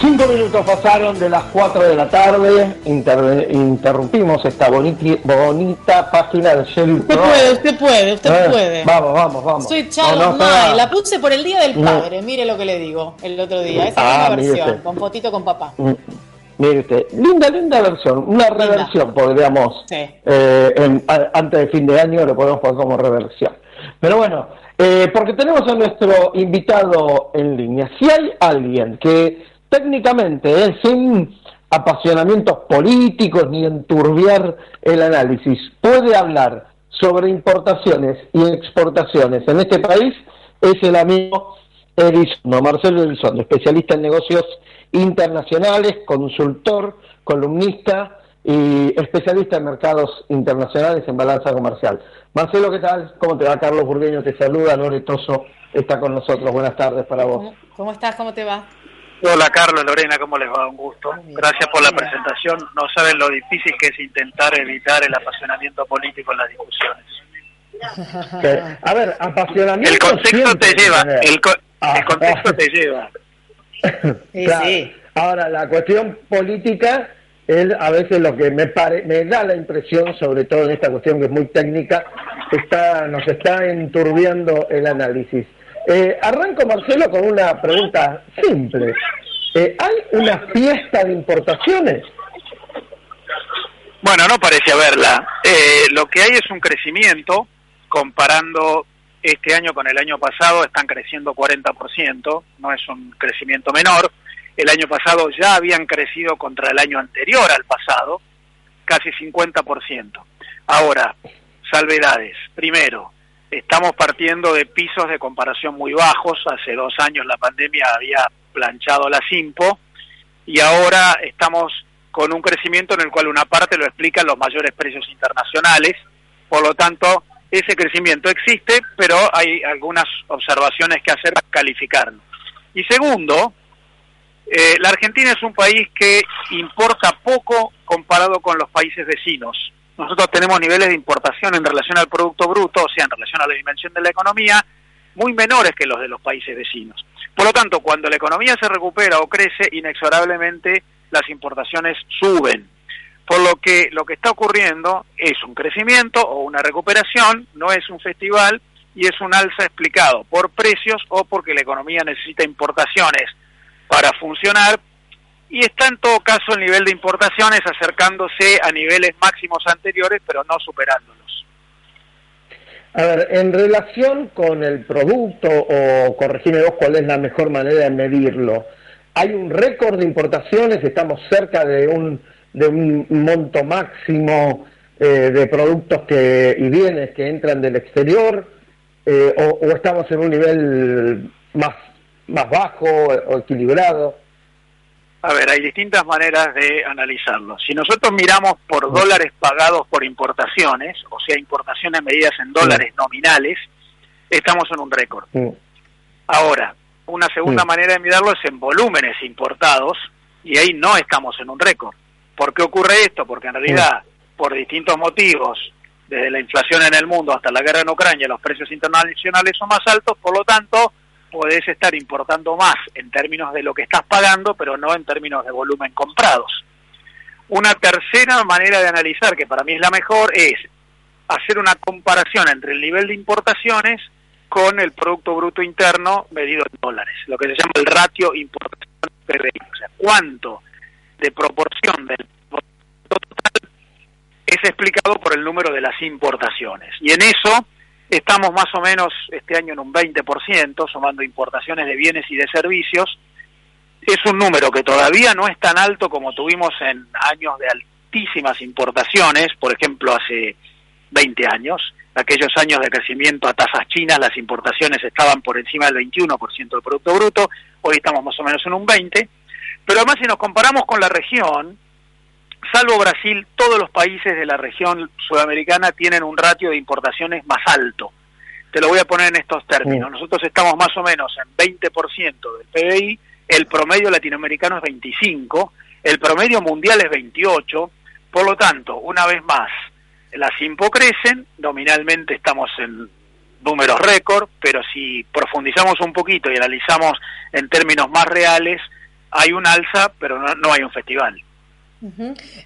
Cinco minutos pasaron de las 4 de la tarde, interrumpimos esta bonita página de Shelly Usted puede, usted puede, usted eh, puede. Vamos, vamos, vamos. Soy Charles la puse por el Día del Padre, mire lo que le digo el otro día, esa ah, misma versión, con fotito con papá. Mm, mire usted, linda, linda versión, una reversión podríamos, eh, antes de fin de año lo podemos poner como reversión. Pero bueno, eh, porque tenemos a nuestro invitado en línea. Si hay alguien que técnicamente, ¿eh? sin apasionamientos políticos ni enturbiar el análisis, puede hablar sobre importaciones y exportaciones en este país, es el amigo Elizondo, Marcelo Elizondo, especialista en negocios internacionales, consultor, columnista y especialista en mercados internacionales en balanza comercial. Marcelo, ¿qué tal? ¿Cómo te va? Carlos Burgueño te saluda, Loretoso está con nosotros. Buenas tardes para vos. ¿Cómo estás? ¿Cómo te va? Hola Carlos, Lorena, ¿cómo les va? Un gusto. Gracias por la presentación. No saben lo difícil que es intentar evitar el apasionamiento político en las discusiones. A ver, apasionamiento. El contexto te lleva, el, ah. contexto te lleva. Sí, Ahora, la cuestión política es a veces lo que me, me da la impresión, sobre todo en esta cuestión que es muy técnica, está, nos está enturbiando el análisis. Eh, arranco, Marcelo, con una pregunta simple. Eh, ¿Hay una fiesta de importaciones? Bueno, no parece haberla. Eh, lo que hay es un crecimiento, comparando este año con el año pasado, están creciendo 40%, no es un crecimiento menor. El año pasado ya habían crecido contra el año anterior al pasado, casi 50%. Ahora, salvedades. Primero, estamos partiendo de pisos de comparación muy bajos. Hace dos años la pandemia había planchado la Simpo y ahora estamos con un crecimiento en el cual una parte lo explican los mayores precios internacionales. Por lo tanto, ese crecimiento existe, pero hay algunas observaciones que hacer para calificarlo. Y segundo, eh, la Argentina es un país que importa poco comparado con los países vecinos nosotros tenemos niveles de importación en relación al Producto Bruto, o sea, en relación a la dimensión de la economía, muy menores que los de los países vecinos. Por lo tanto, cuando la economía se recupera o crece, inexorablemente las importaciones suben. Por lo que lo que está ocurriendo es un crecimiento o una recuperación, no es un festival y es un alza explicado por precios o porque la economía necesita importaciones para funcionar y está en todo caso el nivel de importaciones acercándose a niveles máximos anteriores, pero no superándolos. A ver, en relación con el producto, o corregime vos cuál es la mejor manera de medirlo, ¿hay un récord de importaciones? ¿Estamos cerca de un, de un monto máximo eh, de productos que, y bienes que entran del exterior? Eh, o, o, estamos en un nivel más, más bajo o equilibrado? A ver, hay distintas maneras de analizarlo. Si nosotros miramos por dólares pagados por importaciones, o sea, importaciones medidas en dólares nominales, estamos en un récord. Ahora, una segunda manera de mirarlo es en volúmenes importados, y ahí no estamos en un récord. ¿Por qué ocurre esto? Porque en realidad, por distintos motivos, desde la inflación en el mundo hasta la guerra en Ucrania, los precios internacionales son más altos, por lo tanto, podés estar importando más en términos de lo que estás pagando, pero no en términos de volumen comprados. Una tercera manera de analizar, que para mí es la mejor, es hacer una comparación entre el nivel de importaciones con el Producto Bruto Interno medido en dólares, lo que se llama el ratio importación-PBI, o sea, cuánto de proporción del total es explicado por el número de las importaciones. Y en eso Estamos más o menos este año en un 20%, sumando importaciones de bienes y de servicios. Es un número que todavía no es tan alto como tuvimos en años de altísimas importaciones. Por ejemplo, hace 20 años. Aquellos años de crecimiento a tasas chinas, las importaciones estaban por encima del 21% del Producto Bruto, hoy estamos más o menos en un 20%, pero además si nos comparamos con la región, salvo Brasil, todos los países de la región sudamericana tienen un ratio de importaciones más alto. Te lo voy a poner en estos términos. Nosotros estamos más o menos en 20% del PBI, el promedio latinoamericano es 25, el promedio mundial es 28, por lo tanto, una vez más, las IMPO crecen, nominalmente estamos en números récord, pero si profundizamos un poquito y analizamos en términos más reales, hay un alza, pero no, hay un festival.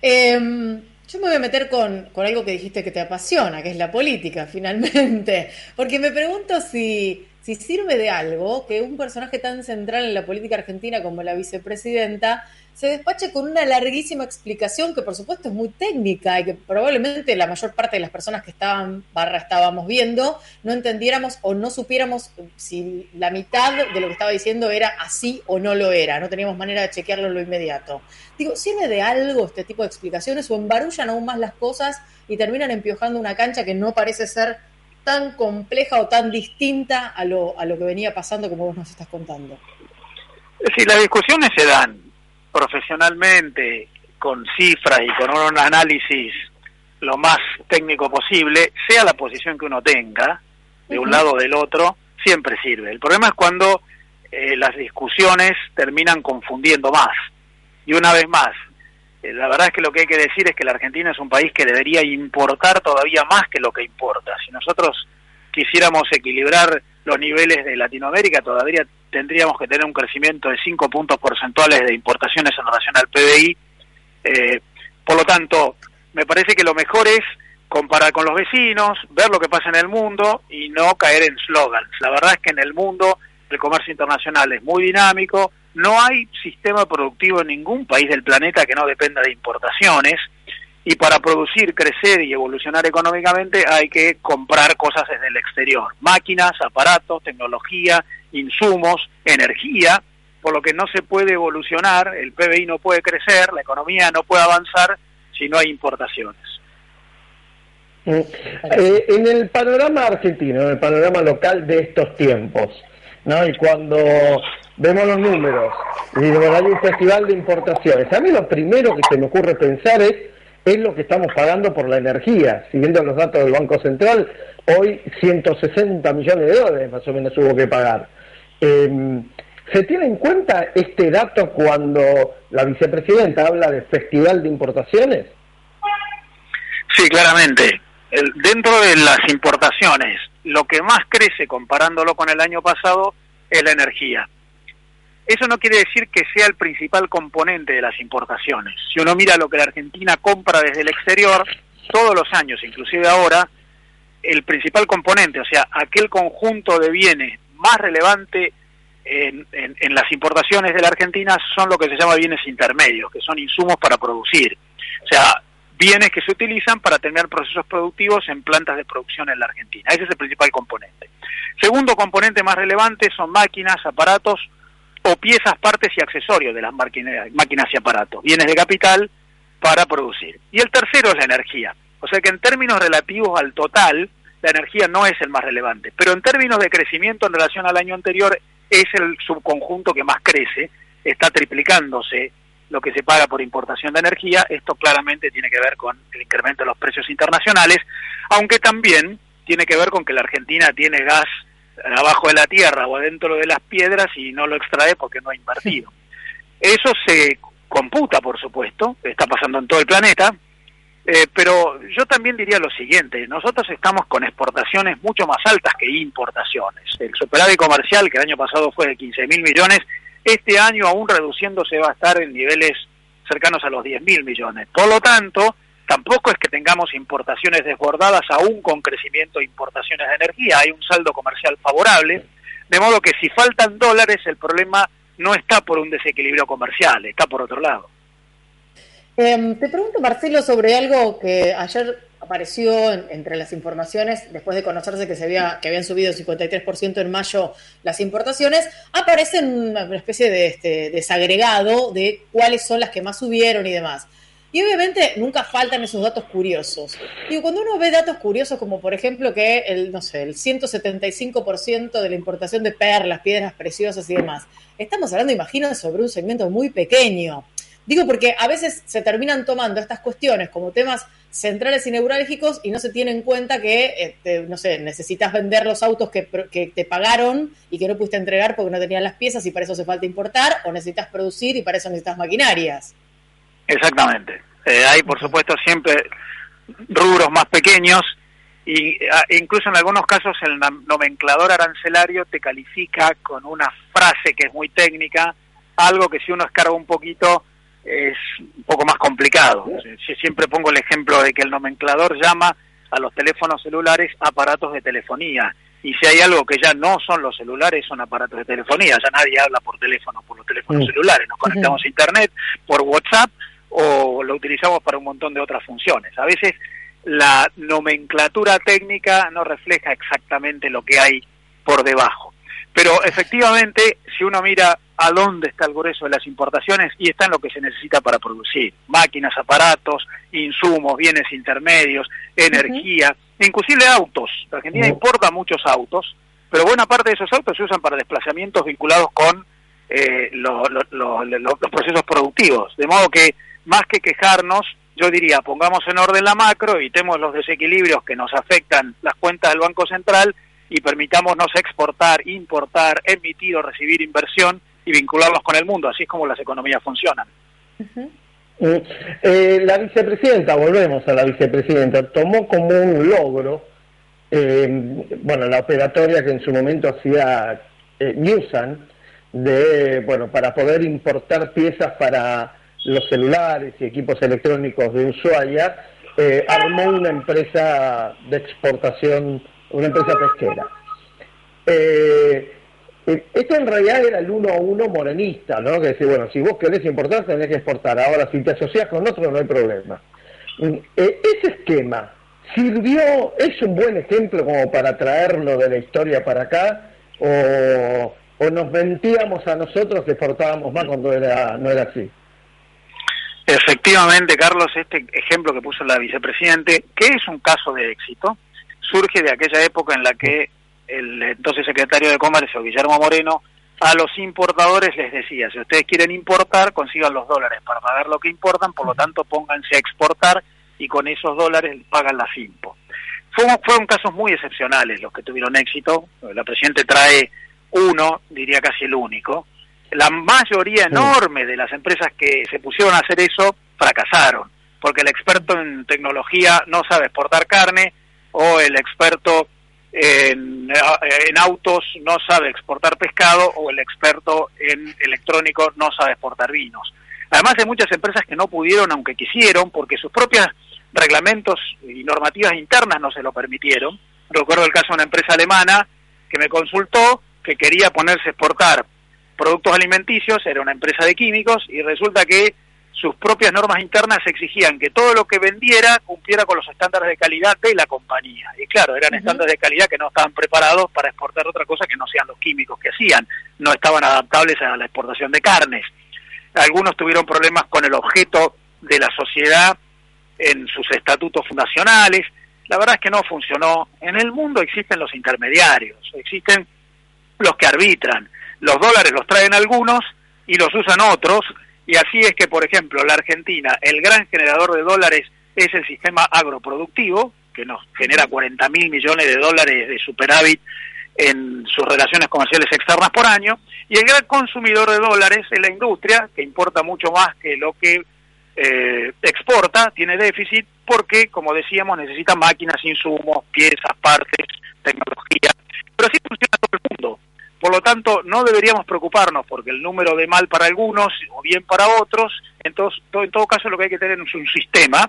Em, yo me voy a meter con, con, algo que dijiste que te apasiona, que es la política, finalmente, porque me pregunto si, si sirve de algo que un personaje tan central en la política argentina como la vicepresidenta se despache con una larguísima explicación que por supuesto es muy técnica y que probablemente la mayor parte de las personas que estaban barra estábamos viendo no entendiéramos o no supiéramos si la mitad de lo que estaba diciendo era así o no lo era, no teníamos manera de chequearlo en lo inmediato. Digo, ¿sirve de algo este tipo de explicaciones o embarullan aún más las cosas y terminan empiojando una cancha que no parece ser tan compleja o tan distinta a lo, a lo que venía pasando como vos nos estás contando? Sí, las discusiones se dan profesionalmente, con cifras y con un análisis lo más técnico posible, sea la posición que uno tenga, de un lado o del otro, siempre sirve. El problema es cuando eh, las discusiones terminan confundiendo más. Y una vez más, la verdad es que lo que hay que decir es que la Argentina es un país que debería importar todavía más que lo que importa. Si nosotros quisiéramos equilibrar los niveles de Latinoamérica, todavía tendríamos que tener un crecimiento de 5 puntos porcentuales de importaciones en relación al PBI. Eh, por lo tanto, me parece que lo mejor es comparar con los vecinos, ver lo que pasa en el mundo y no caer en slogans. La verdad es que en el mundo el comercio internacional es muy dinámico, no hay sistema productivo en ningún país del planeta que no dependa de importaciones y para producir, crecer y evolucionar económicamente hay que comprar cosas desde el exterior, máquinas, aparatos, tecnología, insumos, energía, por lo que no se puede evolucionar, el PBI no puede crecer, la economía no puede avanzar si no hay importaciones. Eh, en el panorama argentino, en el panorama local de estos tiempos, ¿no? Y cuando vemos los números, y hay un festival de importaciones, a mí lo primero que se me ocurre pensar es es lo que estamos pagando por la energía. Siguiendo los datos del Banco Central, hoy 160 millones de dólares más o menos hubo que pagar. Em, ¿Se tiene en cuenta este dato cuando la vicepresidenta habla de festival de importaciones? Sí, claramente. dentro de las importaciones, lo que más crece comparándolo con el año pasado es la energía. Eso no quiere decir que sea el principal componente de las importaciones. Si uno mira lo que la Argentina compra desde el exterior, todos los años, inclusive ahora, el principal componente, o sea, aquel conjunto de bienes más relevante en, las importaciones de la Argentina son lo que se llama bienes intermedios, que son insumos para producir. O sea, bienes que se utilizan para tener procesos productivos en plantas de producción en la Argentina. Ese es el principal componente. Segundo componente más relevante son máquinas, aparatos o piezas, partes y accesorios de las máquinas y aparatos, bienes de capital para producir. Y el tercero es la energía. O sea que en términos relativos al total, la energía no es el más relevante, pero en términos de crecimiento en relación al año anterior es el subconjunto que más crece, está triplicándose lo que se paga por importación de energía, esto claramente tiene que ver con el incremento de los precios internacionales, aunque también tiene que ver con que la Argentina tiene gas abajo de la tierra o adentro de las piedras y no lo extrae porque no ha invertido. Eso se computa, por supuesto, está pasando en todo el planeta, eh, pero yo también diría lo siguiente, nosotros estamos con exportaciones mucho más altas que importaciones. El superávit comercial, que el año pasado fue de 15 mil millones, este año aún reduciéndose va a estar en niveles cercanos a los 10 mil millones. Por lo tanto, Tampoco es que tengamos importaciones desbordadas aún con crecimiento de importaciones de energía, hay un saldo comercial favorable, de modo que si faltan dólares el problema no está por un desequilibrio comercial, está por otro lado. Em, te pregunto, Marcelo, sobre algo que ayer apareció entre las informaciones, después de conocerse que se había, que habían subido 53% en mayo las importaciones, aparece una especie de este, desagregado de cuáles son las que más subieron y demás. Y obviamente nunca faltan esos datos curiosos. Digo, cuando uno ve datos curiosos como por ejemplo que el, no sé, el 175% de la importación de perlas, piedras preciosas y demás, estamos hablando, imagino, sobre un segmento muy pequeño. Digo porque a veces se terminan tomando estas cuestiones como temas centrales y neurálgicos y no se tiene en cuenta que, este, no sé, necesitas vender los autos que, que, te pagaron y que no pudiste entregar porque no tenían las piezas y para eso hace falta importar, o necesitas producir y para eso necesitas maquinarias. Exactamente. Eh, hay, por supuesto, siempre rubros más pequeños y ah, incluso en algunos casos el nomenclador arancelario te califica con una frase que es muy técnica, algo que si uno escarga un poquito es un poco más complicado. Siempre pongo el ejemplo de que el nomenclador llama a los teléfonos celulares aparatos de telefonía. Y si hay algo que ya no son los celulares, son aparatos de telefonía. Ya nadie habla por teléfono, por los teléfonos celulares. Nos conectamos a Internet por WhatsApp o lo utilizamos para un montón de otras funciones. A veces la nomenclatura técnica no refleja exactamente lo que hay por debajo. Pero efectivamente, si uno mira a dónde está el grueso de las importaciones y está en lo que se necesita para producir. Máquinas, aparatos, insumos, bienes intermedios, energía, inclusive autos. La Argentina importa muchos autos, pero buena parte de esos autos se usan para desplazamientos vinculados con eh, los procesos productivos. De modo que, más que quejarnos, yo diría, pongamos en orden la macro, evitemos los desequilibrios que nos afectan las cuentas del Banco Central y permitámonos exportar, importar, emitir o recibir inversión y vincularlos con el mundo, así es como las economías funcionan. Mm, eh, la vicepresidenta, volvemos a la vicepresidenta, tomó como un logro, eh, bueno, la operatoria que en su momento hacía eh, Newsan, de, bueno, para poder importar piezas para los celulares y equipos electrónicos de Ushuaia, eh, armó una empresa de exportación, una empresa pesquera. Eh, esto en realidad era el uno a uno morenista, ¿no? Que dice, bueno, si vos querés importar, tenés que exportar. Ahora, si te asocias con otro, no hay problema. Mm, eh, ese esquema sirvió, es un buen ejemplo como para traerlo de la historia para acá, o, nos mentíamos a nosotros que exportábamos más cuando era, no era así. Efectivamente, Carlos, este ejemplo que puso la vicepresidente, que es un caso de éxito, surge de aquella época en la que el entonces secretario de Comercio, Guillermo Moreno, a los importadores les decía, si ustedes quieren importar, consigan los dólares para pagar lo que importan, por lo tanto pónganse a exportar y con esos dólares pagan las impo. fueron casos muy excepcionales los que tuvieron éxito, la Presidente trae uno, diría casi el único. La mayoría enorme de las empresas que se pusieron a hacer eso fracasaron, porque el experto en tecnología no sabe exportar carne o el experto en, autos no sabe exportar pescado o el experto en electrónico no sabe exportar vinos. Además hay muchas empresas que no pudieron aunque quisieron porque sus propios reglamentos y normativas internas no se lo permitieron. Recuerdo el caso de una empresa alemana que me consultó que quería ponerse a exportar productos alimenticios, era una empresa de químicos y resulta que sus propias normas internas exigían que todo lo que vendiera cumpliera con los estándares de calidad de la compañía. Y claro, eran estándares de calidad que no estaban preparados para exportar otra cosa que no sean los químicos que hacían, no estaban adaptables a la exportación de carnes. Algunos tuvieron problemas con el objeto de la sociedad en sus estatutos fundacionales. La verdad es que no funcionó. En el mundo existen los intermediarios, existen los que arbitran. Los dólares los traen algunos y los usan otros y así es que, por ejemplo, la Argentina, el gran generador de dólares es el sistema agroproductivo, que nos genera 40 mil millones de dólares de superávit en sus relaciones comerciales externas por año, y el gran consumidor de dólares es la industria, que importa mucho más que lo que eh, exporta, tiene déficit, porque, como decíamos, necesita máquinas, insumos, piezas, partes, tecnología, pero así funciona todo el mundo. Por lo tanto, no deberíamos preocuparnos porque el número de mal para algunos o bien para otros, entonces, en todo caso lo que hay que tener es un sistema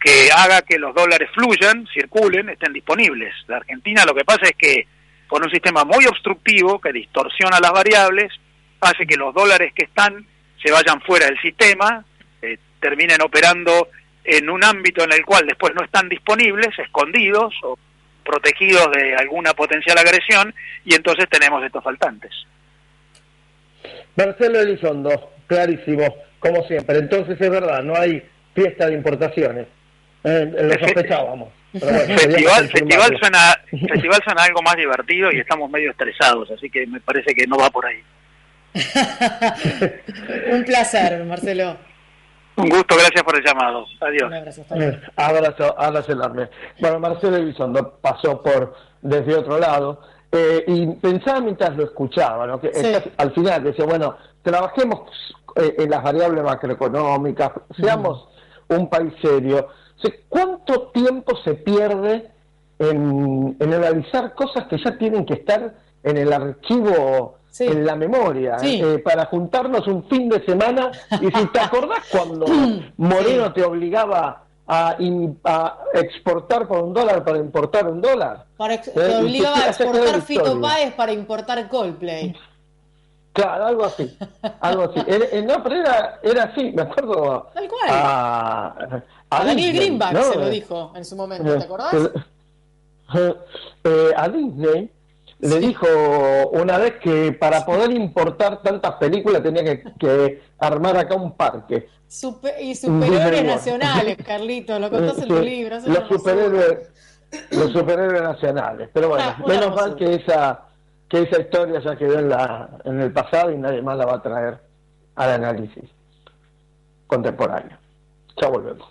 que haga que los dólares fluyan, circulen, estén disponibles. La Argentina lo que pasa es que con un sistema muy obstructivo que distorsiona las variables, hace que los dólares que están se vayan fuera del sistema, eh, terminen operando en un ámbito en el cual después no están disponibles, escondidos o protegidos de alguna potencial agresión y entonces tenemos estos faltantes. Marcelo Elizondo, clarísimo, como siempre. Entonces es verdad, no hay fiesta de importaciones. Eh, lo sospechábamos. festival, festival, suena, festival suena algo más divertido y estamos medio estresados, así que me parece que no va por ahí. Un placer, Marcelo. Un gusto, gracias por el llamado. Adiós. Un abrazo, abrazo, abrazo enorme. Bueno, Marcelo Elizondo pasó por desde otro lado eh, y pensaba mientras lo escuchaba, ¿no? que al final decía, bueno, trabajemos eh, en las variables macroeconómicas, seamos un país serio. ¿Cuánto tiempo se pierde en, analizar cosas que ya tienen que estar en el archivo, en la memoria, eh, para juntarnos un fin de semana? Y si te acordás cuando Moreno te obligaba a, exportar por un dólar para importar un dólar. Eh, te obligaba a exportar Fito Páez para importar Coldplay. Claro, algo así, algo así. Eh, no, pero era, era así, me acuerdo. Tal cual. A, Daniel Greenback se lo dijo en su momento, ¿te acordás? Eh, a Disney le dijo una vez que para poder importar tantas películas tenía que, armar acá un parque. y superhéroes nacionales, Carlito, lo contás en tu libro. Los superhéroes, los superhéroes nacionales. Pero bueno, menos mal que esa que esa historia ya quedó en, la, en el pasado y nadie más la va a traer al análisis contemporáneo. Ya volvemos.